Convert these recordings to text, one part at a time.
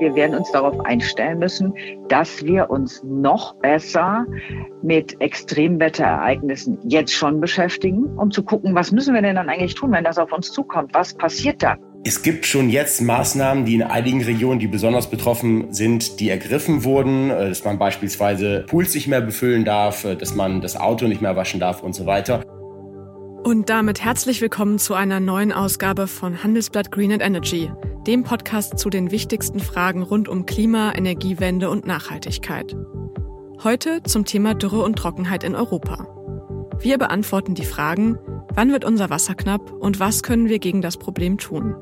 Wir werden uns darauf einstellen müssen, dass wir uns noch besser mit Extremwetterereignissen jetzt schon beschäftigen, um zu gucken, was müssen wir denn dann eigentlich tun, wenn das auf uns zukommt? Was passiert dann? Es gibt schon jetzt Maßnahmen, die in einigen Regionen, die besonders betroffen sind, die ergriffen wurden, äh, dass man beispielsweise Pools nicht mehr befüllen darf, äh, dass man das Auto nicht mehr waschen darf und so weiter. Und damit herzlich willkommen zu einer neuen Ausgabe von Handelsblatt Green and Energy, dem Podcast zu den wichtigsten Fragen rund um Klima, Energiewende und Nachhaltigkeit. Heute zum Thema Dürre und Trockenheit in Europa. Wir beantworten die Fragen, wann wird unser Wasser knapp und was können wir gegen das Problem tun?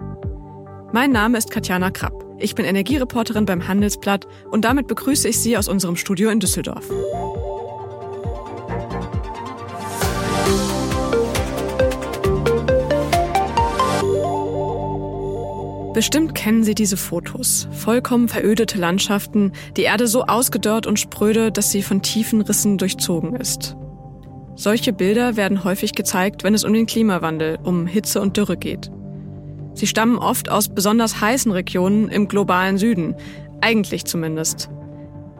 Mein Name ist Katjana Krapp. Ich bin Energiereporterin beim Handelsblatt und damit begrüße ich Sie aus unserem Studio in Düsseldorf. Bestimmt kennen Sie diese Fotos. Vollkommen verödete Landschaften, die Erde so ausgedörrt und spröde, dass sie von tiefen Rissen durchzogen ist. Solche Bilder werden häufig gezeigt, wenn es um den Klimawandel, um Hitze und Dürre geht. Sie stammen oft aus besonders heißen Regionen im globalen Süden, eigentlich zumindest.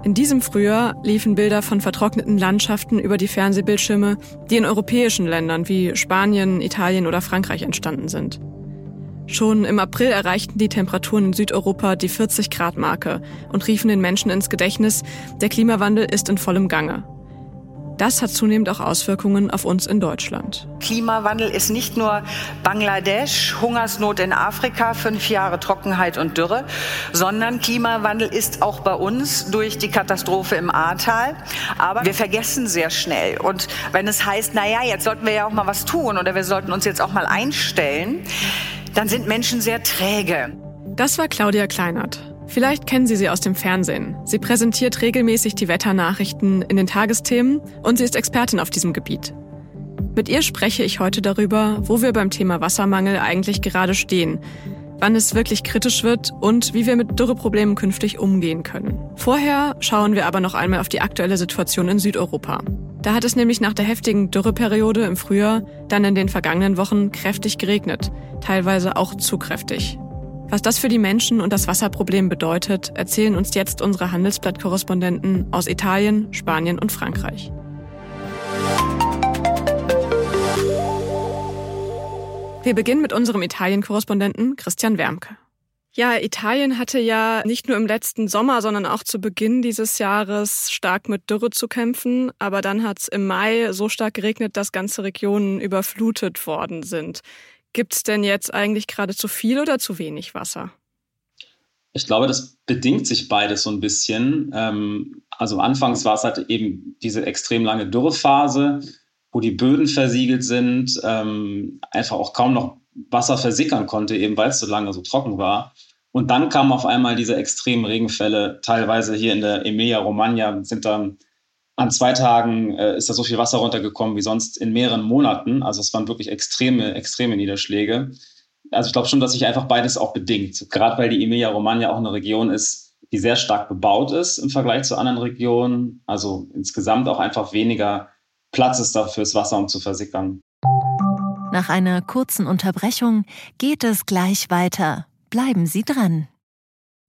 In diesem Frühjahr liefen Bilder von vertrockneten Landschaften über die Fernsehbildschirme, die in europäischen Ländern wie Spanien, Italien oder Frankreich entstanden sind. Schon im April erreichten die Temperaturen in Südeuropa die 40 Grad Marke und riefen den Menschen ins Gedächtnis, der Klimawandel ist in vollem Gange. Das hat zunehmend auch Auswirkungen auf uns in Deutschland. Klimawandel ist nicht nur Bangladesch, Hungersnot in Afrika, fünf Jahre Trockenheit und Dürre, sondern Klimawandel ist auch bei uns durch die Katastrophe im Ahrtal. Aber wir vergessen sehr schnell. Und wenn es heißt, na ja, jetzt sollten wir ja auch mal was tun oder wir sollten uns jetzt auch mal einstellen, dann sind Menschen sehr träge. Das war Claudia Kleinert. Vielleicht kennen Sie sie aus dem Fernsehen. Sie präsentiert regelmäßig die Wetternachrichten in den Tagesthemen und sie ist Expertin auf diesem Gebiet. Mit ihr spreche ich heute darüber, wo wir beim Thema Wassermangel eigentlich gerade stehen, wann es wirklich kritisch wird und wie wir mit Dürreproblemen künftig umgehen können. Vorher schauen wir aber noch einmal auf die aktuelle Situation in Südeuropa. Da hat es nämlich nach der heftigen Dürreperiode im Frühjahr dann in den vergangenen Wochen kräftig geregnet, teilweise auch zu kräftig. Was das für die Menschen und das Wasserproblem bedeutet, erzählen uns jetzt unsere Handelsblatt-Korrespondenten aus Italien, Spanien und Frankreich. Wir beginnen mit unserem Italien-Korrespondenten Christian Wermke. Ja, Italien hatte ja nicht nur im letzten Sommer, sondern auch zu Beginn dieses Jahres stark mit Dürre zu kämpfen. Aber dann hat es im Mai so stark geregnet, dass ganze Regionen überflutet worden sind. Gibt es denn jetzt eigentlich gerade zu viel oder zu wenig Wasser? Ich glaube, das bedingt sich beides so ein bisschen. Ähm, also anfangs war es halt eben diese extrem lange Dürrephase, wo die Böden versiegelt sind, ähm, einfach auch kaum noch Wasser versickern konnte, eben weil es so lange so trocken war. Und dann kamen auf einmal diese extremen Regenfälle. Teilweise hier in der Emilia-Romagna sind dann an zwei Tagen äh, ist da so viel Wasser runtergekommen wie sonst in mehreren Monaten. Also es waren wirklich extreme, extreme Niederschläge. Also ich glaube schon, dass sich einfach beides auch bedingt. Gerade weil die Emilia-Romagna auch eine Region ist, die sehr stark bebaut ist im Vergleich zu anderen Regionen. Also insgesamt auch einfach weniger Platz ist da fürs Wasser, um zu versickern. Nach einer kurzen Unterbrechung geht es gleich weiter. Bleiben Sie dran.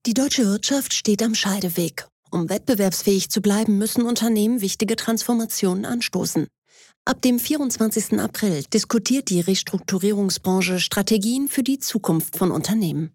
Die deutsche Wirtschaft steht am Scheideweg. Um wettbewerbsfähig zu bleiben, müssen Unternehmen wichtige Transformationen anstoßen. Ab dem 24. April diskutiert die Restrukturierungsbranche Strategien für die Zukunft von Unternehmen.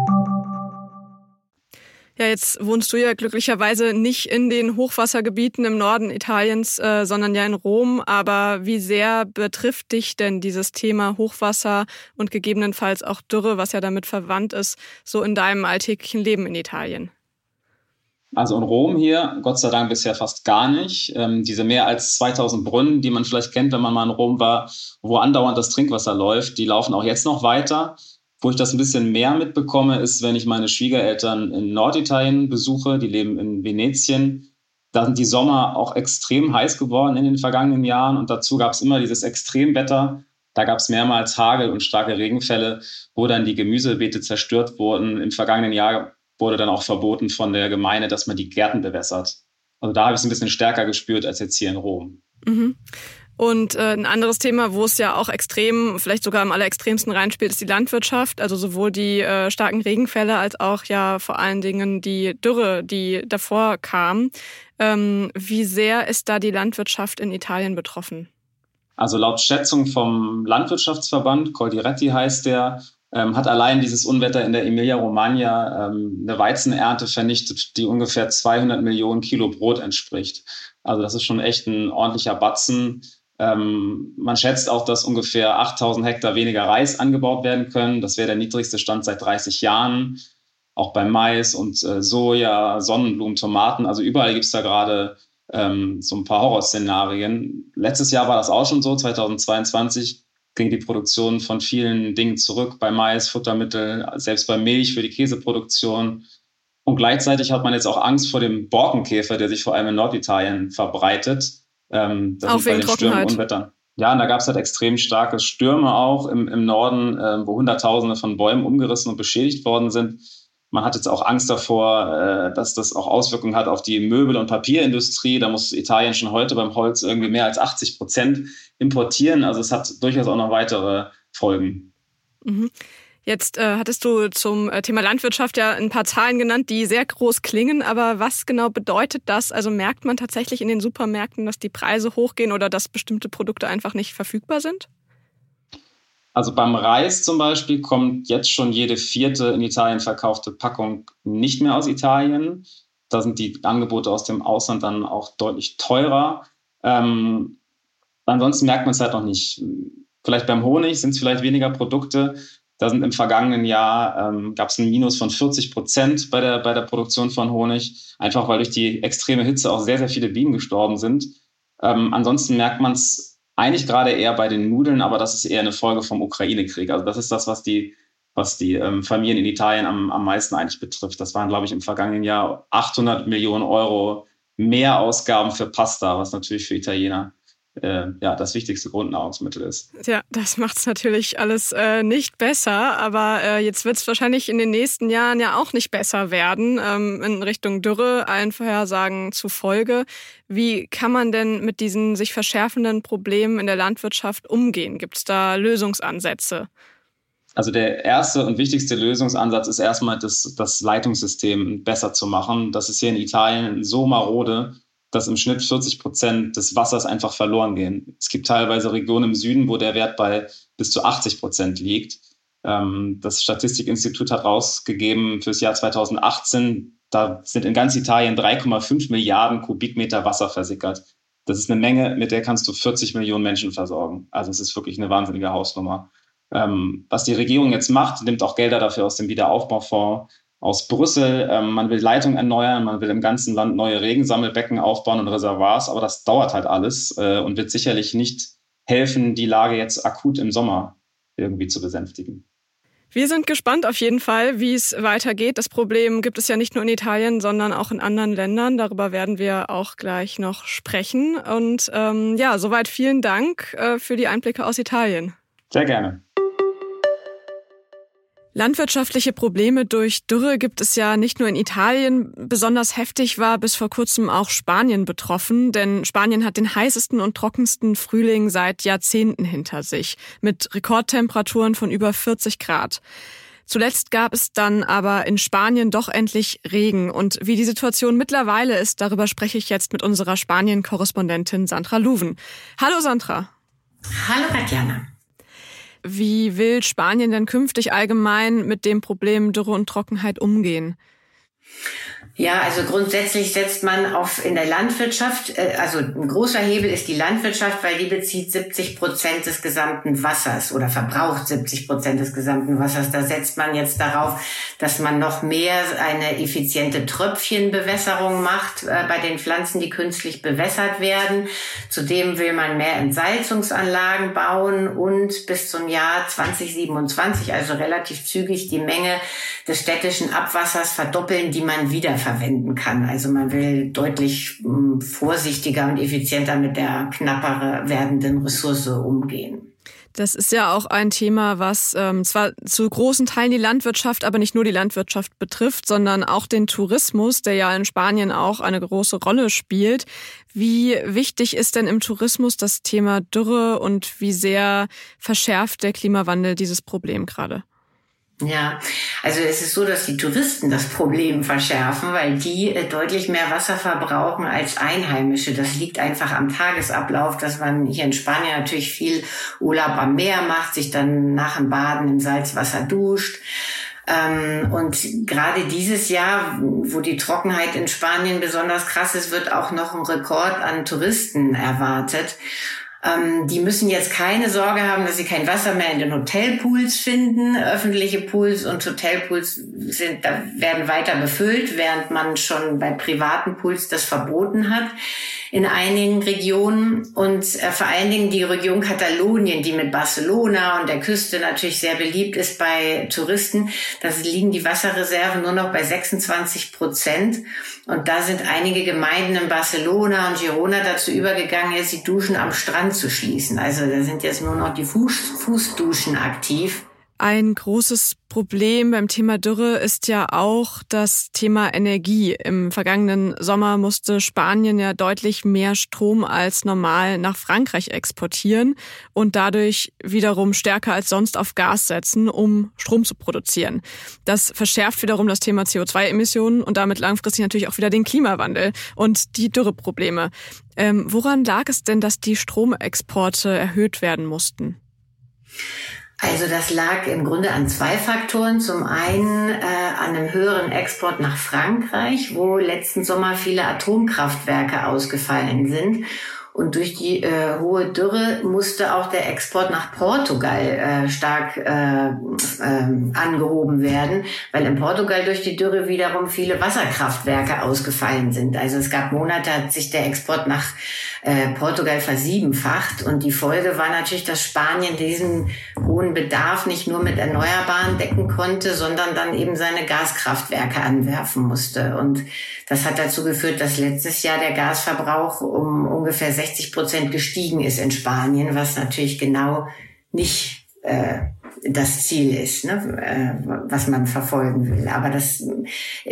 Ja, jetzt wohnst du ja glücklicherweise nicht in den Hochwassergebieten im Norden Italiens, äh, sondern ja in Rom. Aber wie sehr betrifft dich denn dieses Thema Hochwasser und gegebenenfalls auch Dürre, was ja damit verwandt ist, so in deinem alltäglichen Leben in Italien? Also in Rom hier, Gott sei Dank bisher fast gar nicht. Ähm, diese mehr als 2000 Brunnen, die man vielleicht kennt, wenn man mal in Rom war, wo andauernd das Trinkwasser läuft, die laufen auch jetzt noch weiter. Wo ich das ein bisschen mehr mitbekomme, ist, wenn ich meine Schwiegereltern in Norditalien besuche, die leben in Venetien. Da sind die Sommer auch extrem heiß geworden in den vergangenen Jahren und dazu gab es immer dieses Extremwetter, Da gab es mehrmals Hagel und starke Regenfälle, wo dann die Gemüsebeete zerstört wurden. Im vergangenen Jahr wurde dann auch verboten von der Gemeinde, dass man die Gärten bewässert. Also da habe ich es ein bisschen stärker gespürt als jetzt hier in Rom. Mhm. Und äh, ein anderes Thema, wo es ja auch extrem, vielleicht sogar am allerextremsten reinspielt, ist die Landwirtschaft. Also sowohl die äh, starken Regenfälle als auch ja vor allen Dingen die Dürre, die davor kam. Ähm, wie sehr ist da die Landwirtschaft in Italien betroffen? Also laut Schätzung vom Landwirtschaftsverband, Coldiretti heißt der, ähm, hat allein dieses Unwetter in der Emilia-Romagna ähm, eine Weizenernte vernichtet, die ungefähr 200 Millionen Kilo Brot entspricht. Also das ist schon echt ein ordentlicher Batzen. Ähm, man schätzt auch, dass ungefähr 8000 Hektar weniger Reis angebaut werden können. Das wäre der niedrigste Stand seit 30 Jahren. Auch bei Mais und äh, Soja, Sonnenblumen, Tomaten. Also überall gibt es da gerade ähm, so ein paar Horrorszenarien. Letztes Jahr war das auch schon so. 2022 ging die Produktion von vielen Dingen zurück, bei Mais, Futtermittel, selbst bei Milch für die Käseproduktion. Und gleichzeitig hat man jetzt auch Angst vor dem Borkenkäfer, der sich vor allem in Norditalien verbreitet. Ähm, das auch wegen Trockenheit. und Unwettern. Ja, und da gab es halt extrem starke Stürme auch im, im Norden, äh, wo Hunderttausende von Bäumen umgerissen und beschädigt worden sind. Man hat jetzt auch Angst davor, äh, dass das auch Auswirkungen hat auf die Möbel- und Papierindustrie. Da muss Italien schon heute beim Holz irgendwie mehr als 80 Prozent importieren. Also es hat durchaus auch noch weitere Folgen. Mhm. Jetzt äh, hattest du zum äh, Thema Landwirtschaft ja ein paar Zahlen genannt, die sehr groß klingen, aber was genau bedeutet das? Also merkt man tatsächlich in den Supermärkten, dass die Preise hochgehen oder dass bestimmte Produkte einfach nicht verfügbar sind? Also beim Reis zum Beispiel kommt jetzt schon jede vierte in Italien verkaufte Packung nicht mehr aus Italien. Da sind die Angebote aus dem Ausland dann auch deutlich teurer. Ähm, ansonsten merkt man es halt noch nicht. Vielleicht beim Honig sind es vielleicht weniger Produkte. Da sind im vergangenen Jahr ähm, gab es ein Minus von 40 Prozent bei der, bei der Produktion von Honig, einfach weil durch die extreme Hitze auch sehr, sehr viele Bienen gestorben sind. Ähm, ansonsten merkt man es eigentlich gerade eher bei den Nudeln, aber das ist eher eine Folge vom Ukraine-Krieg. Also das ist das, was die, was die ähm, Familien in Italien am, am meisten eigentlich betrifft. Das waren, glaube ich, im vergangenen Jahr 800 Millionen Euro mehr Ausgaben für Pasta, was natürlich für Italiener äh, ja, das wichtigste Grundnahrungsmittel ist. Ja, das macht es natürlich alles äh, nicht besser, aber äh, jetzt wird es wahrscheinlich in den nächsten Jahren ja auch nicht besser werden, ähm, in Richtung Dürre, allen Vorhersagen zufolge. Wie kann man denn mit diesen sich verschärfenden Problemen in der Landwirtschaft umgehen? Gibt es da Lösungsansätze? Also der erste und wichtigste Lösungsansatz ist erstmal das, das Leitungssystem besser zu machen. Das ist hier in Italien so marode, dass im Schnitt 40 Prozent des Wassers einfach verloren gehen. Es gibt teilweise Regionen im Süden, wo der Wert bei bis zu 80 Prozent liegt. Ähm, das Statistikinstitut hat rausgegeben fürs Jahr 2018, da sind in ganz Italien 3,5 Milliarden Kubikmeter Wasser versickert. Das ist eine Menge, mit der kannst du 40 Millionen Menschen versorgen. Also es ist wirklich eine wahnsinnige Hausnummer. Ähm, was die Regierung jetzt macht, nimmt auch Gelder dafür aus dem Wiederaufbaufonds aus Brüssel. Ähm, man will Leitungen erneuern, man will im ganzen Land neue Regensammelbecken aufbauen und Reservoirs, aber das dauert halt alles äh, und wird sicherlich nicht helfen, die Lage jetzt akut im Sommer irgendwie zu besänftigen. Wir sind gespannt auf jeden Fall, wie es weitergeht. Das Problem gibt es ja nicht nur in Italien, sondern auch in anderen Ländern. Darüber werden wir auch gleich noch sprechen. Und ähm, ja, soweit vielen Dank äh, für die Einblicke aus Italien. Sehr gerne. Landwirtschaftliche Probleme durch Dürre gibt es ja nicht nur in Italien. Besonders heftig war bis vor kurzem auch Spanien betroffen, denn Spanien hat den heißesten und trockensten Frühling seit Jahrzehnten hinter sich, mit Rekordtemperaturen von über 40 Grad. Zuletzt gab es dann aber in Spanien doch endlich Regen. Und wie die Situation mittlerweile ist, darüber spreche ich jetzt mit unserer Spanien-Korrespondentin Sandra Luven. Hallo Sandra. Hallo Tatjana. Wie will Spanien denn künftig allgemein mit dem Problem Dürre und Trockenheit umgehen? Ja, also grundsätzlich setzt man auf in der Landwirtschaft, äh, also ein großer Hebel ist die Landwirtschaft, weil die bezieht 70 Prozent des gesamten Wassers oder verbraucht 70 Prozent des gesamten Wassers. Da setzt man jetzt darauf, dass man noch mehr eine effiziente Tröpfchenbewässerung macht äh, bei den Pflanzen, die künstlich bewässert werden. Zudem will man mehr Entsalzungsanlagen bauen und bis zum Jahr 2027, also relativ zügig, die Menge des städtischen Abwassers verdoppeln, die man wiederverwenden kann. Also man will deutlich hm, vorsichtiger und effizienter mit der knapper werdenden Ressource umgehen. Das ist ja auch ein Thema, was ähm, zwar zu großen Teilen die Landwirtschaft, aber nicht nur die Landwirtschaft betrifft, sondern auch den Tourismus, der ja in Spanien auch eine große Rolle spielt. Wie wichtig ist denn im Tourismus das Thema Dürre und wie sehr verschärft der Klimawandel dieses Problem gerade? Ja, also es ist so, dass die Touristen das Problem verschärfen, weil die äh, deutlich mehr Wasser verbrauchen als Einheimische. Das liegt einfach am Tagesablauf, dass man hier in Spanien natürlich viel Urlaub am Meer macht, sich dann nach dem Baden im Salzwasser duscht. Ähm, und gerade dieses Jahr, wo die Trockenheit in Spanien besonders krass ist, wird auch noch ein Rekord an Touristen erwartet. Ähm, die müssen jetzt keine Sorge haben, dass sie kein Wasser mehr in den Hotelpools finden. Öffentliche Pools und Hotelpools sind, da werden weiter befüllt, während man schon bei privaten Pools das verboten hat in einigen Regionen und äh, vor allen Dingen die Region Katalonien, die mit Barcelona und der Küste natürlich sehr beliebt ist bei Touristen. Da liegen die Wasserreserven nur noch bei 26 Prozent. Und da sind einige Gemeinden in Barcelona und Girona dazu übergegangen, jetzt die Duschen am Strand zu schließen. Also da sind jetzt nur noch die Fuß Fußduschen aktiv. Ein großes Problem beim Thema Dürre ist ja auch das Thema Energie. Im vergangenen Sommer musste Spanien ja deutlich mehr Strom als normal nach Frankreich exportieren und dadurch wiederum stärker als sonst auf Gas setzen, um Strom zu produzieren. Das verschärft wiederum das Thema CO2-Emissionen und damit langfristig natürlich auch wieder den Klimawandel und die Dürreprobleme. Ähm, woran lag es denn, dass die Stromexporte erhöht werden mussten? Also das lag im Grunde an zwei Faktoren. Zum einen äh, an einem höheren Export nach Frankreich, wo letzten Sommer viele Atomkraftwerke ausgefallen sind. Und durch die äh, hohe Dürre musste auch der Export nach Portugal äh, stark äh, äh, angehoben werden, weil in Portugal durch die Dürre wiederum viele Wasserkraftwerke ausgefallen sind. Also es gab Monate, hat sich der Export nach äh, Portugal versiebenfacht. Und die Folge war natürlich, dass Spanien diesen hohen Bedarf nicht nur mit Erneuerbaren decken konnte, sondern dann eben seine Gaskraftwerke anwerfen musste. Und das hat dazu geführt, dass letztes Jahr der Gasverbrauch um ungefähr 60 Prozent gestiegen ist in Spanien, was natürlich genau nicht äh, das Ziel ist, ne, äh, was man verfolgen will. Aber das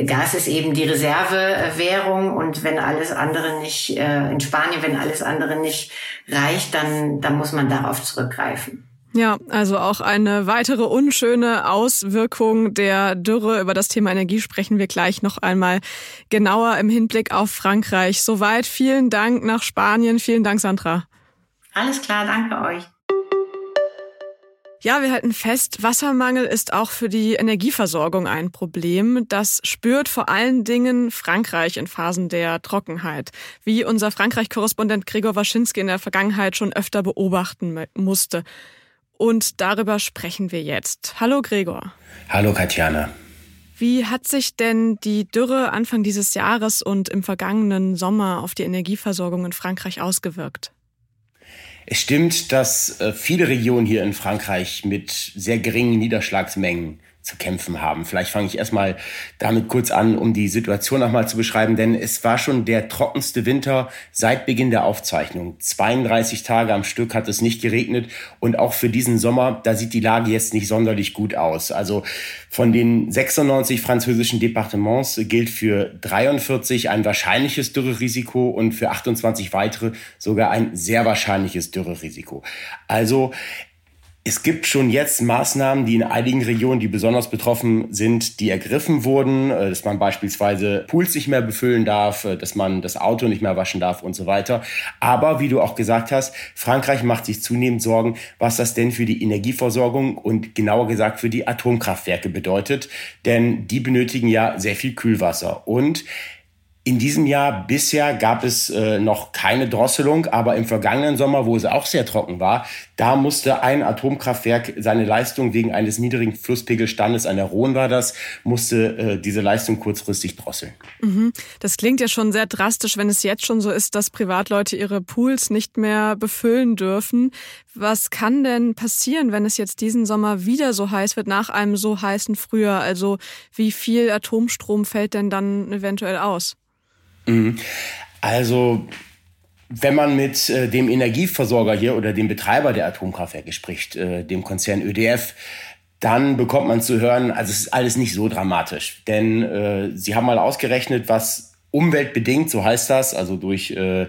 Gas ist eben die Reservewährung und wenn alles andere nicht, äh, in Spanien, wenn alles andere nicht reicht, dann, dann muss man darauf zurückgreifen. Ja, also auch eine weitere unschöne Auswirkung der Dürre. Über das Thema Energie sprechen wir gleich noch einmal genauer im Hinblick auf Frankreich. Soweit vielen Dank nach Spanien. Vielen Dank, Sandra. Alles klar, danke euch. Ja, wir halten fest, Wassermangel ist auch für die Energieversorgung ein Problem. Das spürt vor allen Dingen Frankreich in Phasen der Trockenheit, wie unser Frankreich-Korrespondent Gregor Waschinski in der Vergangenheit schon öfter beobachten musste. Und darüber sprechen wir jetzt. Hallo Gregor. Hallo Katjana. Wie hat sich denn die Dürre Anfang dieses Jahres und im vergangenen Sommer auf die Energieversorgung in Frankreich ausgewirkt? Es stimmt, dass äh, viele Regionen hier in Frankreich mit sehr geringen Niederschlagsmengen zu kämpfen haben. Vielleicht fange ich erstmal damit kurz an, um die Situation nochmal zu beschreiben, denn es war schon der trockenste Winter seit Beginn der Aufzeichnung. 32 Tage am Stück hat es nicht geregnet und auch für diesen Sommer, da sieht die Lage jetzt nicht sonderlich gut aus. Also von den 96 französischen Departements gilt für 43 ein wahrscheinliches Dürrerisiko und für 28 weitere sogar ein sehr wahrscheinliches Dürrerisiko. Also es gibt schon jetzt Maßnahmen, die in einigen Regionen, die besonders betroffen sind, die ergriffen wurden, äh, dass man beispielsweise Pools nicht mehr befüllen darf, äh, dass man das Auto nicht mehr waschen darf und so weiter. Aber wie du auch gesagt hast, Frankreich macht sich zunehmend Sorgen, was das denn für die Energieversorgung und genauer gesagt für die Atomkraftwerke bedeutet. Denn die benötigen ja sehr viel Kühlwasser. Und in diesem Jahr bisher gab es äh, noch keine Drosselung, aber im vergangenen Sommer, wo es auch sehr trocken war, da musste ein Atomkraftwerk seine Leistung wegen eines niedrigen Flusspegelstandes, an der Rhone war das, musste äh, diese Leistung kurzfristig drosseln. Mhm. Das klingt ja schon sehr drastisch, wenn es jetzt schon so ist, dass Privatleute ihre Pools nicht mehr befüllen dürfen. Was kann denn passieren, wenn es jetzt diesen Sommer wieder so heiß wird, nach einem so heißen Frühjahr? Also wie viel Atomstrom fällt denn dann eventuell aus? Mhm. Also Wenn man mit äh, dem Energieversorger hier oder dem Betreiber der Atomkraftwerke spricht, äh, dem Konzern ÖDF, dann bekommt man zu hören, also es ist alles nicht so dramatisch. Denn äh, sie haben mal ausgerechnet, was umweltbedingt, so heißt das, also durch äh,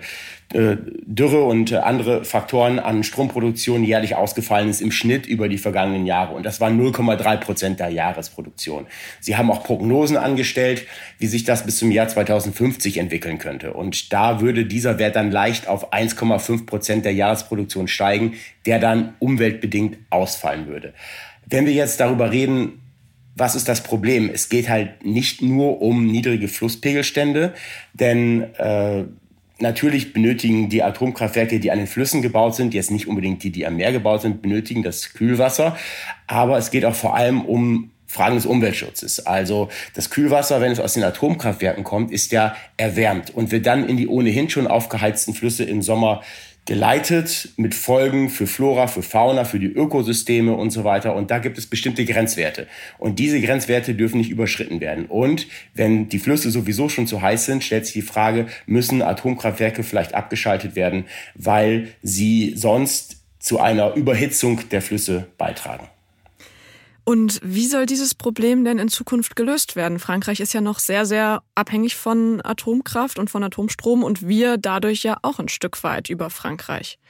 Dürre und äh, andere Faktoren an Stromproduktion jährlich ausgefallen ist im Schnitt über die vergangenen Jahre. Und das waren 0,3 Prozent der Jahresproduktion. Sie haben auch Prognosen angestellt, wie sich das bis zum Jahr 2050 entwickeln könnte. Und da würde dieser Wert dann leicht auf 1,5 Prozent der Jahresproduktion steigen, der dann umweltbedingt ausfallen würde. Wenn wir jetzt darüber reden, was ist das Problem? Es geht halt nicht nur um niedrige Flusspegelstände, denn äh, natürlich benötigen die Atomkraftwerke, die an den Flüssen gebaut sind, jetzt nicht unbedingt die, die am Meer gebaut sind, benötigen das Kühlwasser. Aber es geht auch vor allem um Fragen des Umweltschutzes. Also das Kühlwasser, wenn es aus den Atomkraftwerken kommt, ist ja erwärmt und wird dann in die ohnehin schon aufgeheizten Flüsse im Sommer geleitet mit Folgen für Flora, für Fauna, für die Ökosysteme und so weiter. Und da gibt es bestimmte Grenzwerte. Und diese Grenzwerte dürfen nicht überschritten werden. Und wenn die Flüsse sowieso schon zu heiß sind, stellt sich die Frage, müssen Atomkraftwerke vielleicht abgeschaltet werden, weil sie sonst zu einer Überhitzung der Flüsse beitragen. Und wie soll dieses Problem denn in Zukunft gelöst werden? Frankreich ist ja noch sehr, sehr abhängig von Atomkraft und von Atomstrom und wir dadurch ja auch ein Stück weit über Frankreich.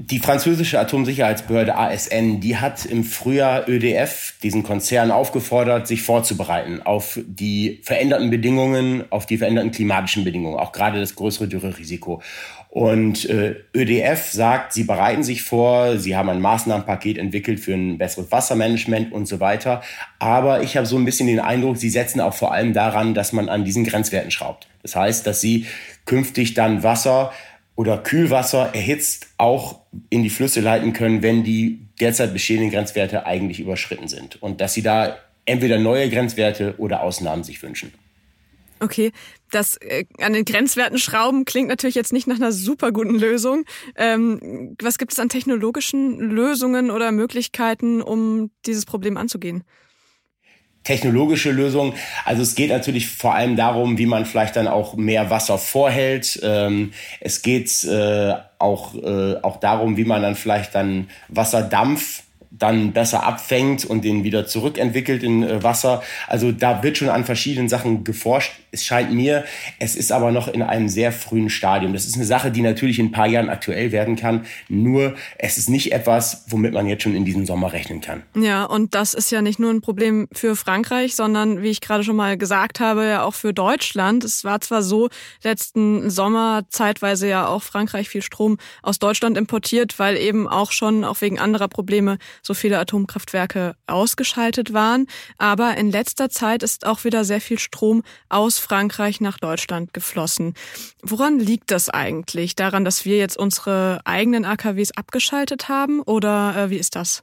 Die französische Atomsicherheitsbehörde ASN, die hat im Frühjahr ÖDF, diesen Konzern, aufgefordert, sich vorzubereiten auf die veränderten Bedingungen, auf die veränderten klimatischen Bedingungen, auch gerade das größere Dürrerisiko. Und äh, ÖDF sagt, sie bereiten sich vor, sie haben ein Maßnahmenpaket entwickelt für ein besseres Wassermanagement und so weiter. Aber ich habe so ein bisschen den Eindruck, sie setzen auch vor allem daran, dass man an diesen Grenzwerten schraubt. Das heißt, dass sie künftig dann Wasser oder Kühlwasser erhitzt auch in die Flüsse leiten können, wenn die derzeit bestehenden Grenzwerte eigentlich überschritten sind. Und dass sie da entweder neue Grenzwerte oder Ausnahmen sich wünschen. Okay, das äh, an den Grenzwerten schrauben klingt natürlich jetzt nicht nach einer super guten Lösung. Ähm, was gibt es an technologischen Lösungen oder Möglichkeiten, um dieses Problem anzugehen? technologische Lösungen. Also es geht natürlich vor allem darum, wie man vielleicht dann auch mehr Wasser vorhält. Ähm, es geht äh, auch, äh, auch darum, wie man dann vielleicht dann Wasserdampf dann besser abfängt und den wieder zurückentwickelt in äh, Wasser. Also da wird schon an verschiedenen Sachen geforscht. Es scheint mir, es ist aber noch in einem sehr frühen Stadium. Das ist eine Sache, die natürlich in ein paar Jahren aktuell werden kann. Nur es ist nicht etwas, womit man jetzt schon in diesem Sommer rechnen kann. Ja, und das ist ja nicht nur ein Problem für Frankreich, sondern wie ich gerade schon mal gesagt habe, ja auch für Deutschland. Es war zwar so, letzten Sommer zeitweise ja auch Frankreich viel Strom aus Deutschland importiert, weil eben auch schon, auch wegen anderer Probleme, so viele Atomkraftwerke ausgeschaltet waren. Aber in letzter Zeit ist auch wieder sehr viel Strom Frankreich nach Deutschland geflossen. Woran liegt das eigentlich? Daran, dass wir jetzt unsere eigenen AKWs abgeschaltet haben? Oder äh, wie ist das?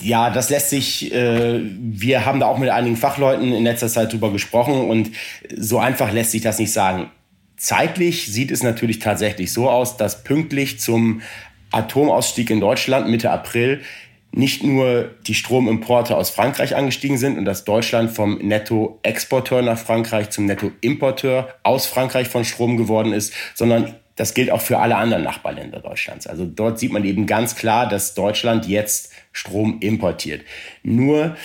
Ja, das lässt sich, äh, wir haben da auch mit einigen Fachleuten in letzter Zeit drüber gesprochen und so einfach lässt sich das nicht sagen. Zeitlich sieht es natürlich tatsächlich so aus, dass pünktlich zum Atomausstieg in Deutschland Mitte April nicht nur die Stromimporte aus Frankreich angestiegen sind und dass Deutschland vom Nettoexporteur nach Frankreich zum Nettoimporteur aus Frankreich von Strom geworden ist, sondern das gilt auch für alle anderen Nachbarländer Deutschlands. Also dort sieht man eben ganz klar, dass Deutschland jetzt Strom importiert. Nur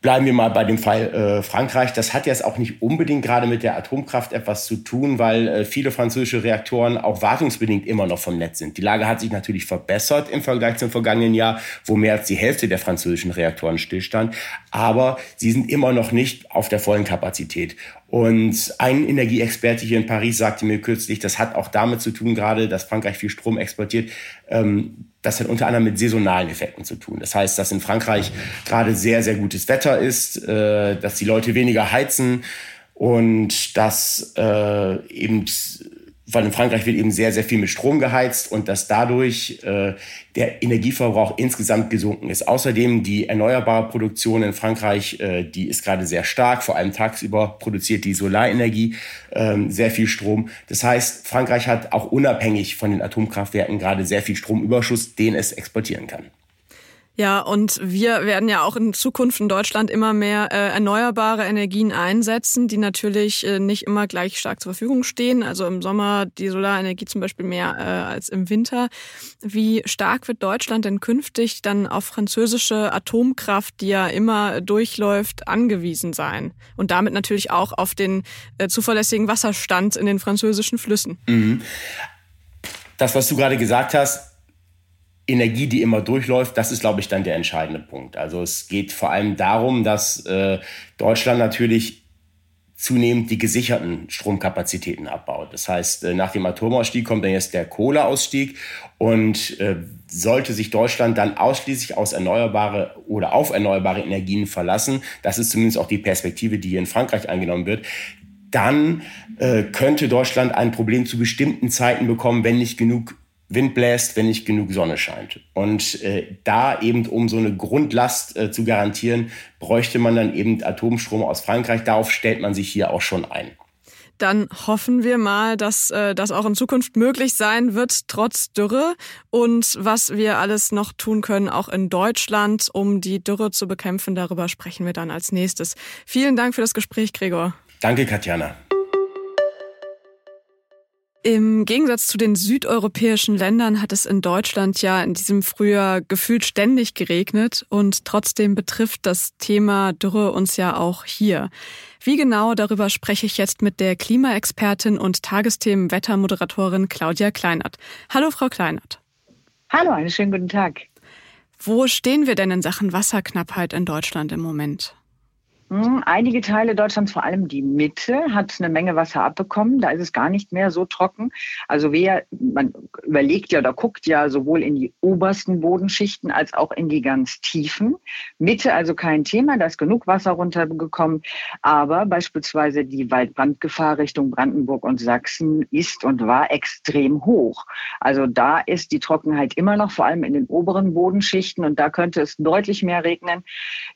Bleiben wir mal bei dem Fall äh, Frankreich. Das hat jetzt auch nicht unbedingt gerade mit der Atomkraft etwas zu tun, weil äh, viele französische Reaktoren auch wartungsbedingt immer noch vom Netz sind. Die Lage hat sich natürlich verbessert im Vergleich zum vergangenen Jahr, wo mehr als die Hälfte der französischen Reaktoren stillstand. Aber sie sind immer noch nicht auf der vollen Kapazität. Und ein Energieexperte hier in Paris sagte mir kürzlich, das hat auch damit zu tun, gerade, dass Frankreich viel Strom exportiert. Ähm, das hat unter anderem mit saisonalen Effekten zu tun. Das heißt, dass in Frankreich gerade sehr, sehr gutes Wetter ist, äh, dass die Leute weniger heizen und dass äh, eben weil in Frankreich wird eben sehr, sehr viel mit Strom geheizt und dass dadurch äh, der Energieverbrauch insgesamt gesunken ist. Außerdem die erneuerbare Produktion in Frankreich, äh, die ist gerade sehr stark, vor allem tagsüber produziert die Solarenergie äh, sehr viel Strom. Das heißt, Frankreich hat auch unabhängig von den Atomkraftwerken gerade sehr viel Stromüberschuss, den es exportieren kann. Ja, und wir werden ja auch in Zukunft in Deutschland immer mehr äh, erneuerbare Energien einsetzen, die natürlich äh, nicht immer gleich stark zur Verfügung stehen. Also im Sommer die Solarenergie zum Beispiel mehr äh, als im Winter. Wie stark wird Deutschland denn künftig dann auf französische Atomkraft, die ja immer durchläuft, angewiesen sein? Und damit natürlich auch auf den äh, zuverlässigen Wasserstand in den französischen Flüssen. Mhm. Das, was du gerade gesagt hast, Energie, die immer durchläuft, das ist, glaube ich, dann der entscheidende Punkt. Also es geht vor allem darum, dass äh, Deutschland natürlich zunehmend die gesicherten Stromkapazitäten abbaut. Das heißt, äh, nach dem Atomausstieg kommt dann jetzt der Kohleausstieg und äh, sollte sich Deutschland dann ausschließlich aus erneuerbare oder auf erneuerbare Energien verlassen, das ist zumindest auch die Perspektive, die hier in Frankreich eingenommen wird, dann äh, könnte Deutschland ein Problem zu bestimmten Zeiten bekommen, wenn nicht genug Wind bläst, wenn nicht genug Sonne scheint. Und äh, da eben, um so eine Grundlast äh, zu garantieren, bräuchte man dann eben Atomstrom aus Frankreich. Darauf stellt man sich hier auch schon ein. Dann hoffen wir mal, dass äh, das auch in Zukunft möglich sein wird, trotz Dürre. Und was wir alles noch tun können, auch in Deutschland, um die Dürre zu bekämpfen, darüber sprechen wir dann als nächstes. Vielen Dank für das Gespräch, Gregor. Danke, Katjana. Im Gegensatz zu den südeuropäischen Ländern hat es in Deutschland ja in diesem Frühjahr gefühlt ständig geregnet und trotzdem betrifft das Thema Dürre uns ja auch hier. Wie genau darüber spreche ich jetzt mit der Klimaexpertin und Tagesthemen-Wettermoderatorin Claudia Kleinert. Hallo, Frau Kleinert. Hallo, einen schönen guten Tag. Wo stehen wir denn in Sachen Wasserknappheit in Deutschland im Moment? Hm, einige Teile Deutschlands, vor allem die Mitte, hat eine Menge Wasser abbekommen. Da ist es gar nicht mehr so trocken. Also wer, man überlegt ja oder guckt ja sowohl in die obersten Bodenschichten als auch in die ganz tiefen. Mitte also kein Thema, da ist genug Wasser runtergekommen. Aber beispielsweise die Waldbrandgefahr Richtung Brandenburg und Sachsen ist und war extrem hoch. Also da ist die Trockenheit immer noch, vor allem in den oberen Bodenschichten. Und da könnte es deutlich mehr regnen,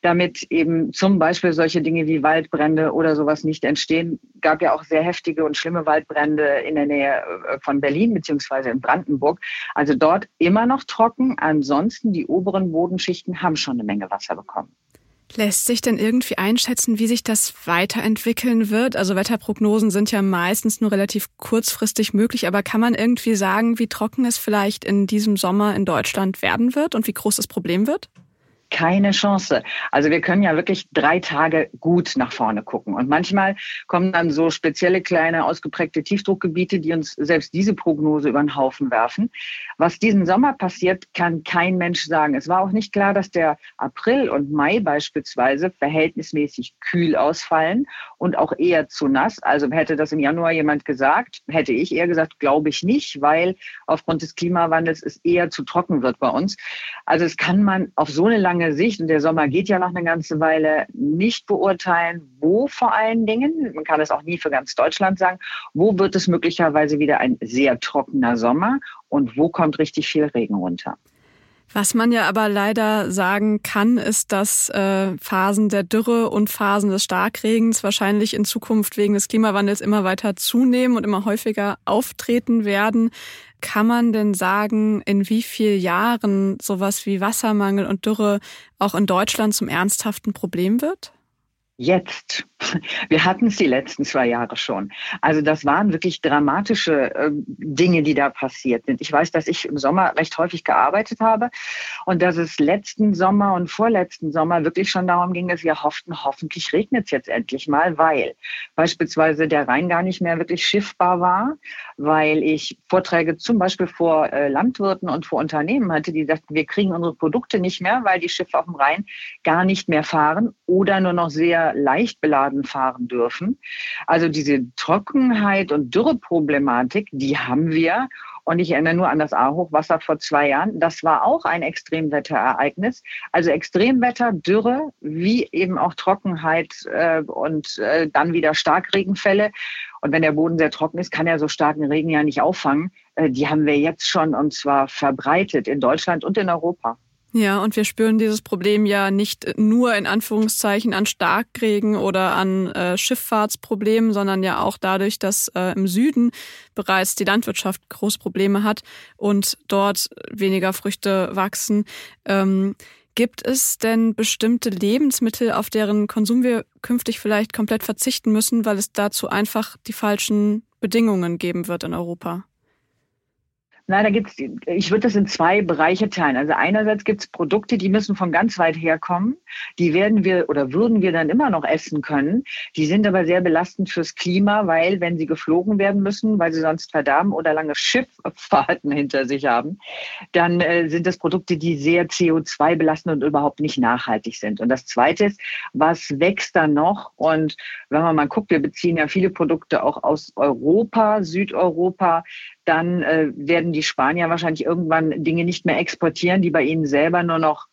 damit eben zum Beispiel solche Dinge wie Waldbrände oder sowas nicht entstehen. Gab ja auch sehr heftige und schlimme Waldbrände in der Nähe äh, von Berlin beziehungsweise in Brandenburg. Also dort immer noch trocken. Ansonsten die oberen Bodenschichten haben schon eine Menge Wasser bekommen. Lässt sich denn irgendwie einschätzen, wie sich das weiterentwickeln wird? Also Wetterprognosen sind ja meistens nur relativ kurzfristig möglich, aber kann man irgendwie sagen, wie trocken es vielleicht in diesem Sommer in Deutschland werden wird und wie groß das Problem wird? Keine Chance. Also wir können ja wirklich drei Tage gut nach vorne gucken. Und manchmal kommen dann so spezielle kleine ausgeprägte Tiefdruckgebiete, die uns selbst diese Prognose über den Haufen werfen. Was diesen Sommer passiert, kann kein Mensch sagen. Es war auch nicht klar, dass der April und Mai beispielsweise verhältnismäßig kühl ausfallen und auch eher zu nass. Also hätte das im Januar jemand gesagt, hätte ich eher gesagt, glaube ich nicht, weil aufgrund des Klimawandels es eher zu trocken wird bei uns. Also es kann man auf so eine lange lange Sicht, und der Sommer geht ja noch eine ganze Weile, nicht beurteilen, wo vor allen Dingen, man kann es auch nie für ganz Deutschland sagen, wo wird es möglicherweise wieder ein sehr trockener Sommer und wo kommt richtig viel Regen runter. Was man ja aber leider sagen kann, ist, dass äh, Phasen der Dürre und Phasen des Starkregens wahrscheinlich in Zukunft wegen des Klimawandels immer weiter zunehmen und immer häufiger auftreten werden. Kann man denn sagen, in wie vielen Jahren sowas wie Wassermangel und Dürre auch in Deutschland zum ernsthaften Problem wird? Jetzt. Wir hatten es die letzten zwei Jahre schon. Also das waren wirklich dramatische äh, Dinge, die da passiert sind. Ich weiß, dass ich im Sommer recht häufig gearbeitet habe und dass es letzten Sommer und vorletzten Sommer wirklich schon darum ging, dass wir hofften, hoffentlich regnet es jetzt endlich mal, weil beispielsweise der Rhein gar nicht mehr wirklich schiffbar war, weil ich Vorträge zum Beispiel vor äh, Landwirten und vor Unternehmen hatte, die sagten, wir kriegen unsere Produkte nicht mehr, weil die Schiffe auf dem Rhein gar nicht mehr fahren oder nur noch sehr leicht beladen fahren dürfen. Also diese Trockenheit und Dürreproblematik, die haben wir. Und ich erinnere nur an das A-Hochwasser vor zwei Jahren. Das war auch ein Extremwetterereignis. Also Extremwetter, Dürre, wie eben auch Trockenheit äh, und äh, dann wieder Starkregenfälle. Und wenn der Boden sehr trocken ist, kann er so starken Regen ja nicht auffangen. Äh, die haben wir jetzt schon und zwar verbreitet in Deutschland und in Europa. Ja, und wir spüren dieses Problem ja nicht nur in Anführungszeichen an Starkregen oder an äh, Schifffahrtsproblemen, sondern ja auch dadurch, dass äh, im Süden bereits die Landwirtschaft große Probleme hat und dort weniger Früchte wachsen. Ähm, Gibt es denn bestimmte Lebensmittel, auf deren Konsum wir künftig vielleicht komplett verzichten müssen, weil es dazu einfach die falschen Bedingungen geben wird in Europa? Nein, da gibt's, ich würde das in zwei Bereiche teilen. Also einerseits gibt es Produkte, die müssen von ganz weit herkommen. Die werden wir oder würden wir dann immer noch essen können. Die sind aber sehr belastend fürs Klima, weil wenn sie geflogen werden müssen, weil sie sonst verdarben oder lange Schifffahrten hinter sich haben, dann äh, sind das Produkte, die sehr CO2 belasten und überhaupt nicht nachhaltig sind. Und das Zweite ist, was wächst da noch? Und wenn man mal guckt, wir beziehen ja viele Produkte auch aus Europa, Südeuropa, dann äh, werden die Spanier wahrscheinlich irgendwann Dinge nicht mehr exportieren, die bei ihnen selber nur noch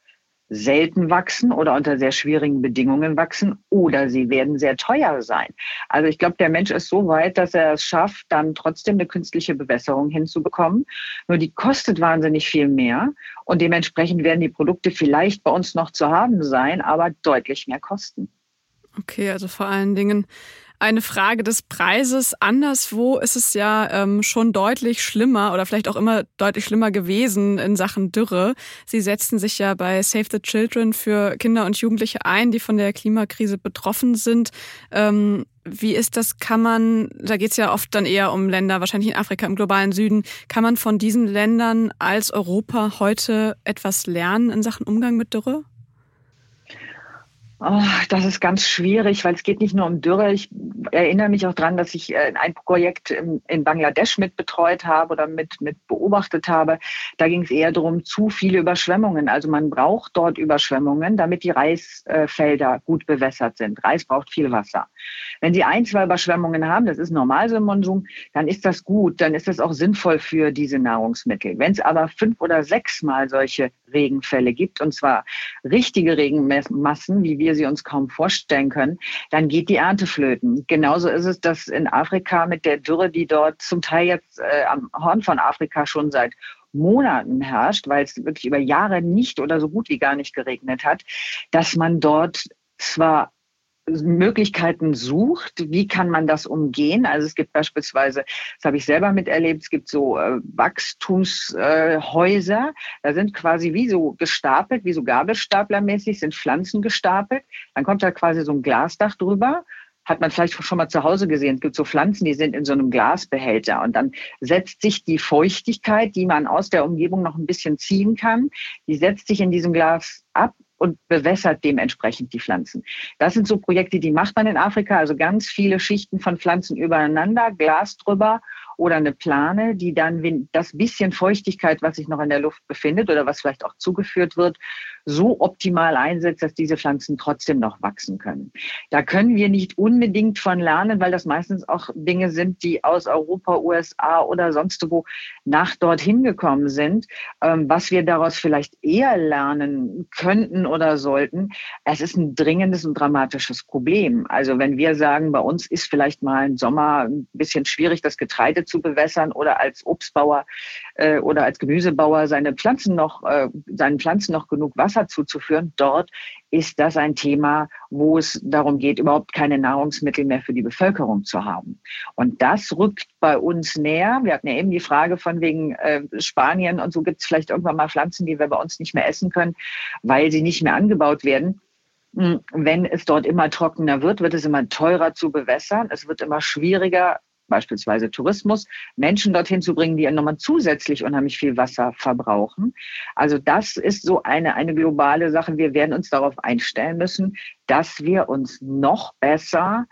selten wachsen oder unter sehr schwierigen Bedingungen wachsen oder sie werden sehr teuer sein. Also ich glaube, der Mensch ist so weit, dass er es schafft, dann trotzdem eine künstliche Bewässerung hinzubekommen. Nur die kostet wahnsinnig viel mehr und dementsprechend werden die Produkte vielleicht bei uns noch zu haben sein, aber deutlich mehr kosten. Okay, also vor allen Dingen eine Frage des Preises. Anderswo ist es ja ähm, schon deutlich schlimmer oder vielleicht auch immer deutlich schlimmer gewesen in Sachen Dürre. Sie setzen sich ja bei Save the Children für Kinder und Jugendliche ein, die von der Klimakrise betroffen sind. Ähm, wie ist das? Kann man, da geht es ja oft dann eher um Länder, wahrscheinlich in Afrika, im globalen Süden, kann man von diesen Ländern als Europa heute etwas lernen in Sachen Umgang mit Dürre? Oh, das ist ganz schwierig, weil es geht nicht nur um Dürre. Ich erinnere mich auch dran, dass ich äh, ein Projekt in Bangladesch mit betreut habe oder mit, mit beobachtet habe. Da ging es eher darum, zu viele Überschwemmungen. Also man braucht dort Überschwemmungen, damit die Reisfelder gut bewässert sind. Reis braucht viel Wasser. Wenn Sie ein, zwei Überschwemmungen haben, das ist normal so im Monsum, dann ist das gut, dann ist das auch sinnvoll für diese Nahrungsmittel. Wenn es aber fünf oder sechs Mal solche Regenfälle gibt, und zwar richtige Regenmassen, wie wir sie uns kaum vorstellen können, dann geht die Ernte flöten. Genauso ist es, dass in Afrika mit der Dürre, die dort zum Teil jetzt äh, am Horn von Afrika schon seit Monaten herrscht, weil es wirklich über Jahre nicht oder so gut wie gar nicht geregnet hat, dass man dort zwar Möglichkeiten sucht, wie kann man das umgehen. Also es gibt beispielsweise, das habe ich selber miterlebt, es gibt so äh, Wachstumshäuser, da sind quasi wie so gestapelt, wie so Gabelstaplermäßig, sind Pflanzen gestapelt. Dann kommt da quasi so ein Glasdach drüber hat man vielleicht schon mal zu Hause gesehen. Es gibt so Pflanzen, die sind in so einem Glasbehälter und dann setzt sich die Feuchtigkeit, die man aus der Umgebung noch ein bisschen ziehen kann, die setzt sich in diesem Glas ab und bewässert dementsprechend die Pflanzen. Das sind so Projekte, die macht man in Afrika, also ganz viele Schichten von Pflanzen übereinander, Glas drüber oder eine Plane, die dann das bisschen Feuchtigkeit, was sich noch in der Luft befindet oder was vielleicht auch zugeführt wird, so optimal einsetzt, dass diese Pflanzen trotzdem noch wachsen können. Da können wir nicht unbedingt von lernen, weil das meistens auch Dinge sind, die aus Europa, USA oder sonst wo nach dorthin gekommen sind. Ähm, was wir daraus vielleicht eher lernen könnten oder sollten, es ist ein dringendes und dramatisches Problem. Also wenn wir sagen, bei uns ist vielleicht mal ein Sommer ein bisschen schwierig, das Getreide zu bewässern oder als Obstbauer äh, oder als Gemüsebauer seine Pflanzen noch, äh, seinen Pflanzen noch genug Wasser zuzuführen. Dort ist das ein Thema, wo es darum geht, überhaupt keine Nahrungsmittel mehr für die Bevölkerung zu haben. Und das rückt bei uns näher. Wir hatten ja eben die Frage von wegen äh, Spanien und so gibt es vielleicht irgendwann mal Pflanzen, die wir bei uns nicht mehr essen können, weil sie nicht mehr angebaut werden. Hm, wenn es dort immer trockener wird, wird es immer teurer zu bewässern. Es wird immer schwieriger, beispielsweise Tourismus, Menschen dorthin zu bringen, die nochmal zusätzlich unheimlich viel Wasser verbrauchen. Also das ist so eine, eine globale Sache. Wir werden uns darauf einstellen müssen, dass wir uns noch besser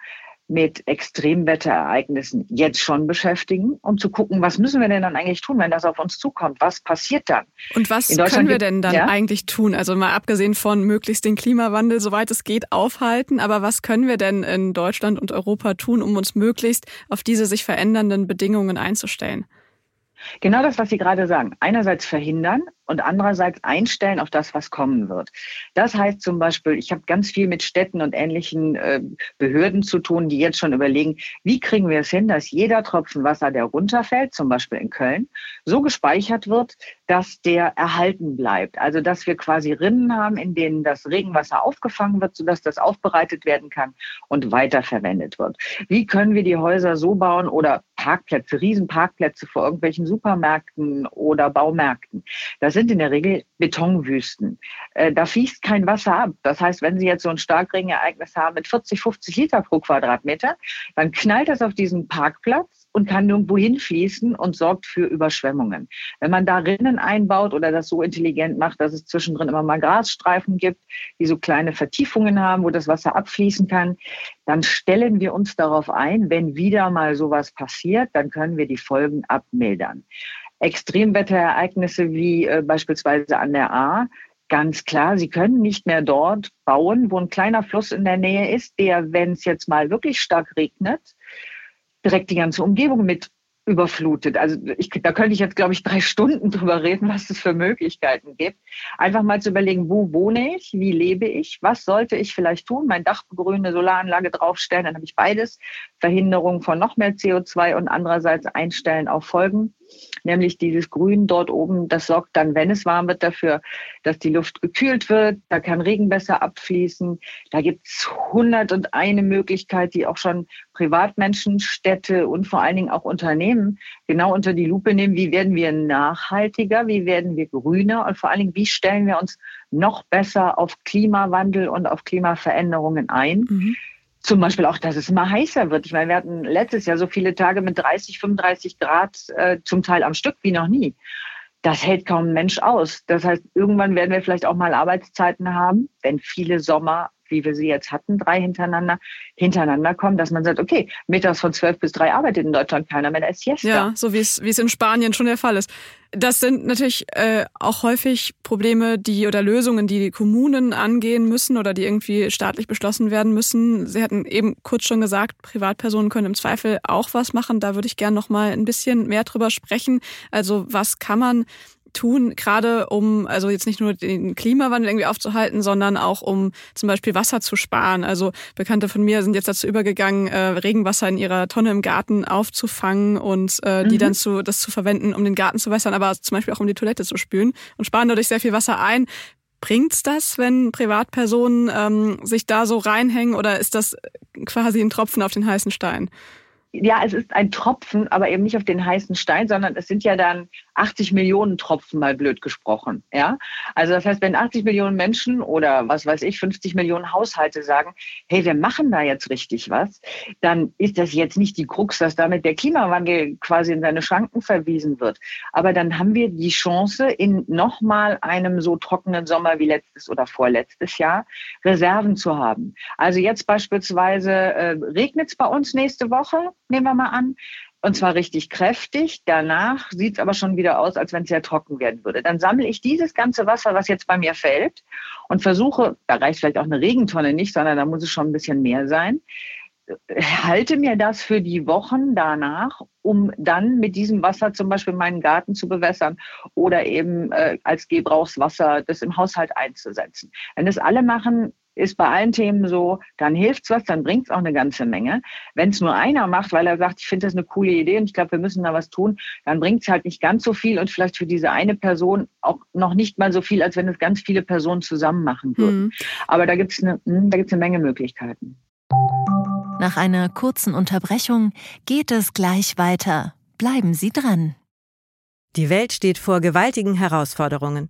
mit Extremwetterereignissen jetzt schon beschäftigen, um zu gucken, was müssen wir denn dann eigentlich tun, wenn das auf uns zukommt? Was passiert dann? Und was können wir denn dann ja? eigentlich tun? Also mal abgesehen von möglichst den Klimawandel, soweit es geht, aufhalten, aber was können wir denn in Deutschland und Europa tun, um uns möglichst auf diese sich verändernden Bedingungen einzustellen? Genau das, was Sie gerade sagen. Einerseits verhindern und andererseits einstellen auf das, was kommen wird. Das heißt zum Beispiel, ich habe ganz viel mit Städten und ähnlichen äh, Behörden zu tun, die jetzt schon überlegen, wie kriegen wir es hin, dass jeder Tropfen Wasser, der runterfällt, zum Beispiel in Köln, so gespeichert wird, dass der erhalten bleibt. Also dass wir quasi Rinnen haben, in denen das Regenwasser aufgefangen wird, sodass das aufbereitet werden kann und weiterverwendet wird. Wie können wir die Häuser so bauen oder Parkplätze, Riesenparkplätze vor irgendwelchen Supermärkten oder Baumärkten, das sind in der Regel Betonwüsten. Äh, da fließt kein Wasser ab. Das heißt, wenn Sie jetzt so ein Starkregenereignis haben mit 40, 50 Liter pro Quadratmeter, dann knallt das auf diesen Parkplatz und kann nirgendwo hinfließen und sorgt für Überschwemmungen. Wenn man da Rinnen einbaut oder das so intelligent macht, dass es zwischendrin immer mal Grasstreifen gibt, die so kleine Vertiefungen haben, wo das Wasser abfließen kann, dann stellen wir uns darauf ein, wenn wieder mal sowas passiert, dann können wir die Folgen abmildern. Extremwetterereignisse wie äh, beispielsweise an der A, ganz klar, Sie können nicht mehr dort bauen, wo ein kleiner Fluss in der Nähe ist, der, wenn es jetzt mal wirklich stark regnet, direkt die ganze Umgebung mit überflutet. Also ich, da könnte ich jetzt, glaube ich, drei Stunden drüber reden, was es für Möglichkeiten gibt. Einfach mal zu überlegen, wo wohne ich, wie lebe ich, was sollte ich vielleicht tun, mein Dach begrünen, eine Solaranlage draufstellen, dann habe ich beides. Verhinderung von noch mehr CO2 und andererseits einstellen auf Folgen nämlich dieses Grün dort oben, das sorgt dann, wenn es warm wird, dafür, dass die Luft gekühlt wird, da kann Regen besser abfließen. Da gibt es hundert und eine Möglichkeit, die auch schon Privatmenschen, Städte und vor allen Dingen auch Unternehmen genau unter die Lupe nehmen. Wie werden wir nachhaltiger, wie werden wir grüner und vor allen Dingen, wie stellen wir uns noch besser auf Klimawandel und auf Klimaveränderungen ein. Mhm. Zum Beispiel auch, dass es immer heißer wird. Ich meine, wir hatten letztes Jahr so viele Tage mit 30, 35 Grad äh, zum Teil am Stück wie noch nie. Das hält kaum ein Mensch aus. Das heißt, irgendwann werden wir vielleicht auch mal Arbeitszeiten haben, wenn viele Sommer wie wir sie jetzt hatten, drei hintereinander, hintereinander kommen, dass man sagt, okay, mittags von zwölf bis drei arbeitet in Deutschland keiner mehr, da ist Siesta. Ja, so wie es, wie es in Spanien schon der Fall ist. Das sind natürlich äh, auch häufig Probleme, die oder Lösungen, die die Kommunen angehen müssen oder die irgendwie staatlich beschlossen werden müssen. Sie hatten eben kurz schon gesagt, Privatpersonen können im Zweifel auch was machen. Da würde ich gerne noch mal ein bisschen mehr drüber sprechen. Also was kann man tun, gerade um, also jetzt nicht nur den Klimawandel irgendwie aufzuhalten, sondern auch um zum Beispiel Wasser zu sparen. Also Bekannte von mir sind jetzt dazu übergegangen, äh, Regenwasser in ihrer Tonne im Garten aufzufangen und äh, mhm. die dann zu, das zu verwenden, um den Garten zu wässern, aber zum Beispiel auch um die Toilette zu spülen und sparen dadurch sehr viel Wasser ein. Bringt's das, wenn Privatpersonen ähm, sich da so reinhängen oder ist das quasi ein Tropfen auf den heißen Stein? ja, es ist ein Tropfen, aber eben nicht auf den heißen Stein, sondern es sind ja dann 80 Millionen Tropfen, mal blöd gesprochen. Ja, also das heißt, wenn 80 Millionen Menschen oder was weiß ich, 50 Millionen Haushalte sagen, hey, wir machen da jetzt richtig was, dann ist das jetzt nicht die Krux, dass damit der Klimawandel quasi in seine Schranken verwiesen wird. Aber dann haben wir die Chance, in nochmal einem so trockenen Sommer wie letztes oder vorletztes Jahr Reserven zu haben. Also jetzt beispielsweise äh, regnet es bei uns nächste Woche nehmen wir mal an. Und zwar richtig kräftig. Danach sieht es aber schon wieder aus, als wenn es sehr trocken werden würde. Dann sammle ich dieses ganze Wasser, was jetzt bei mir fällt, und versuche, da reicht vielleicht auch eine Regentonne nicht, sondern da muss es schon ein bisschen mehr sein, halte mir das für die Wochen danach, um dann mit diesem Wasser zum Beispiel meinen Garten zu bewässern oder eben äh, als Gebrauchswasser das im Haushalt einzusetzen. Wenn das alle machen, ist bei allen Themen so, dann hilft's was, dann bringt's auch eine ganze Menge. Wenn es nur einer macht, weil er sagt, ich finde das eine coole Idee und ich glaube, wir müssen da was tun, dann bringt's halt nicht ganz so viel und vielleicht für diese eine Person auch noch nicht mal so viel, als wenn es ganz viele Personen zusammen machen würden. Mhm. Aber da gibt's eine, hm, da gibt's eine Menge Möglichkeiten. Nach einer kurzen Unterbrechung geht es gleich weiter. Bleiben Sie dran. Die Welt steht vor gewaltigen Herausforderungen.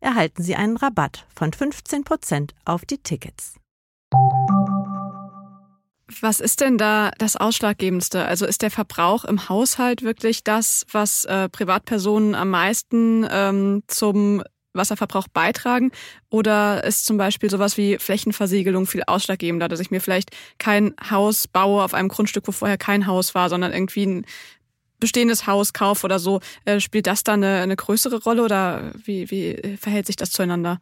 erhalten Sie einen Rabatt von 15% auf die Tickets. Was ist denn da das Ausschlaggebendste? Also ist der Verbrauch im Haushalt wirklich das, was äh, Privatpersonen am meisten ähm, zum Wasserverbrauch beitragen? Oder ist zum Beispiel sowas wie Flächenversiegelung viel ausschlaggebender, dass ich mir vielleicht kein Haus baue auf einem Grundstück, wo vorher kein Haus war, sondern irgendwie ein bestehendes Haus kaufe oder so, äh, spielt das da eine, eine größere Rolle oder wie, wie verhält sich das zueinander?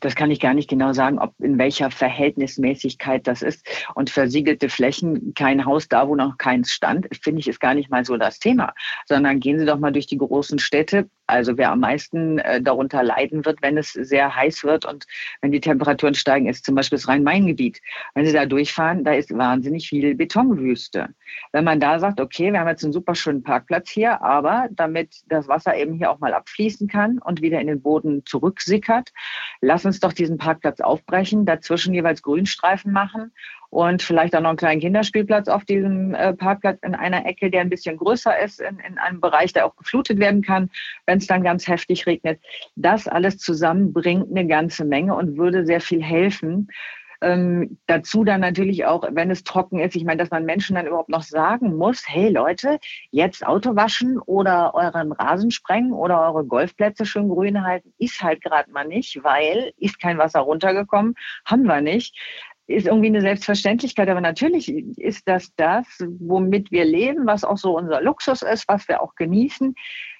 Das kann ich gar nicht genau sagen, ob in welcher Verhältnismäßigkeit das ist. Und versiegelte Flächen, kein Haus da, wo noch keins stand, finde ich, ist gar nicht mal so das Thema. Sondern gehen Sie doch mal durch die großen Städte. Also wer am meisten äh, darunter leiden wird, wenn es sehr heiß wird und wenn die Temperaturen steigen, ist zum Beispiel das Rhein-Main-Gebiet. Wenn Sie da durchfahren, da ist wahnsinnig viel Betonwüste. Wenn man da sagt, okay, wir haben jetzt einen super schönen Parkplatz hier, aber damit das Wasser eben hier auch mal abfließen kann und wieder in den Boden zurücksickert, lass uns doch diesen Parkplatz aufbrechen, dazwischen jeweils Grünstreifen machen und vielleicht auch noch einen kleinen Kinderspielplatz auf diesem äh, Parkplatz in einer Ecke, der ein bisschen größer ist, in, in einem Bereich, der auch geflutet werden kann, wenn es dann ganz heftig regnet. Das alles zusammen bringt eine ganze Menge und würde sehr viel helfen. Ähm, dazu dann natürlich auch, wenn es trocken ist, ich meine, dass man Menschen dann überhaupt noch sagen muss, hey Leute, jetzt Auto waschen oder euren Rasen sprengen oder eure Golfplätze schön grün halten, ist halt gerade mal nicht, weil ist kein Wasser runtergekommen, haben wir nicht ist irgendwie eine Selbstverständlichkeit, aber natürlich ist das das, womit wir leben, was auch so unser Luxus ist, was wir auch genießen.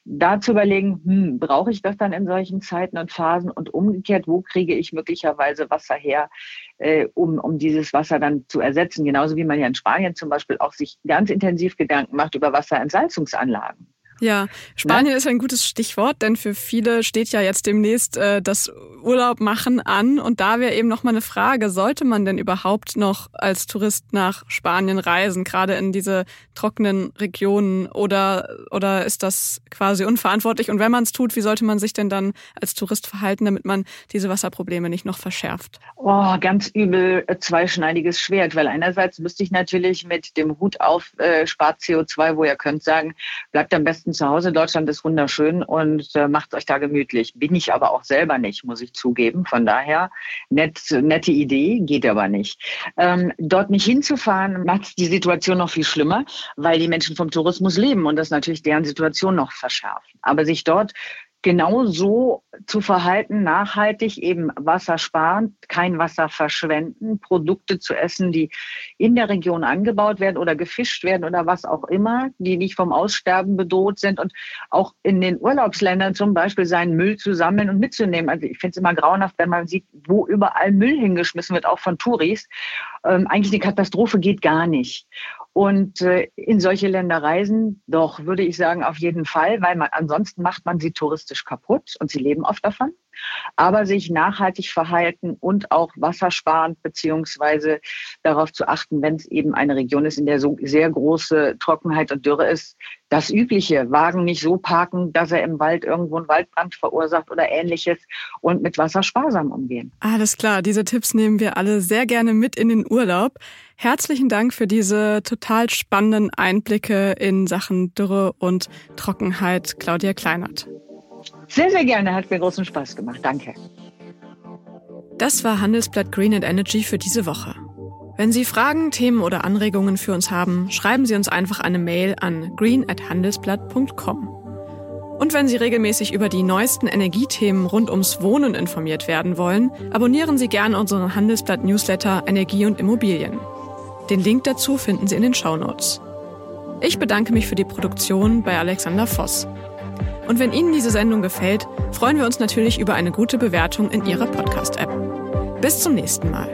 Da zu überlegen, hm, brauche ich das dann in solchen Zeiten und Phasen und umgekehrt, wo kriege ich möglicherweise Wasser her, äh, um, um dieses Wasser dann zu ersetzen. Genauso wie man ja in Spanien zum Beispiel auch sich ganz intensiv Gedanken macht über Wasserentsalzungsanlagen. Ja, Spanien ne? ist ein gutes Stichwort, denn für viele steht ja jetzt demnächst äh, das Urlaub machen an. Und da wäre eben noch mal eine Frage, sollte man denn überhaupt noch als Tourist nach Spanien reisen, gerade in diese trockenen Regionen? Oder, oder ist das quasi unverantwortlich? Und wenn man es tut, wie sollte man sich denn dann als Tourist verhalten, damit man diese Wasserprobleme nicht noch verschärft? Oh, ganz übel äh, zweischneidiges Schwert, weil einerseits müsste ich natürlich mit dem Hut auf äh, spart CO2, wo ihr könnt sagen, bleibt am besten besten zu Hause. Deutschland ist wunderschön und äh, macht euch da gemütlich. Bin ich aber auch selber nicht, muss ich zugeben. Von daher, nett, nette Idee, geht aber nicht. Ähm, dort nicht hinzufahren, macht die Situation noch viel schlimmer, weil die Menschen vom Tourismus leben und das natürlich deren Situation noch verschärft. Aber sich dort genau so zu verhalten, nachhaltig eben Wasser sparen, kein Wasser verschwenden, Produkte zu essen, die in der Region angebaut werden oder gefischt werden oder was auch immer, die nicht vom Aussterben bedroht sind und auch in den Urlaubsländern zum Beispiel seinen Müll zu sammeln und mitzunehmen. Also ich finde es immer grauenhaft, wenn man sieht, wo überall Müll hingeschmissen wird, auch von Touris. Ähm, eigentlich eine Katastrophe geht gar nicht. Und äh, in solche Länder reisen, doch, würde ich sagen, auf jeden Fall, weil man ansonsten macht man sie touristisch kaputt und sie leben oft davon aber sich nachhaltig verhalten und auch wassersparend beziehungsweise darauf zu achten, wenn es eben eine Region ist, in der so sehr große Trockenheit und Dürre ist, das Übliche, Wagen nicht so parken, dass er im Wald irgendwo einen Waldbrand verursacht oder ähnliches und mit Wasser sparsam umgehen. Alles klar, diese Tipps nehmen wir alle sehr gerne mit in den Urlaub. Herzlichen Dank für diese total spannenden Einblicke in Sachen Dürre und Trockenheit, Claudia Kleinert. Sehr, sehr gerne. Hat mir großen Spaß gemacht. Danke. Das war Handelsblatt Green and Energy für diese Woche. Wenn Sie Fragen, Themen oder Anregungen für uns haben, schreiben Sie uns einfach eine Mail an green@handelsblatt.com. Und wenn Sie regelmäßig über die neuesten Energiethemen rund ums Wohnen informiert werden wollen, abonnieren Sie gerne unseren Handelsblatt Newsletter Energie und Immobilien. Den Link dazu finden Sie in den Shownotes. Ich bedanke mich für die Produktion bei Alexander Voss. Und wenn Ihnen diese Sendung gefällt, freuen wir uns natürlich über eine gute Bewertung in Ihrer Podcast-App. Bis zum nächsten Mal.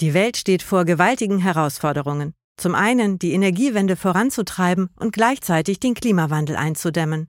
Die Welt steht vor gewaltigen Herausforderungen. Zum einen die Energiewende voranzutreiben und gleichzeitig den Klimawandel einzudämmen.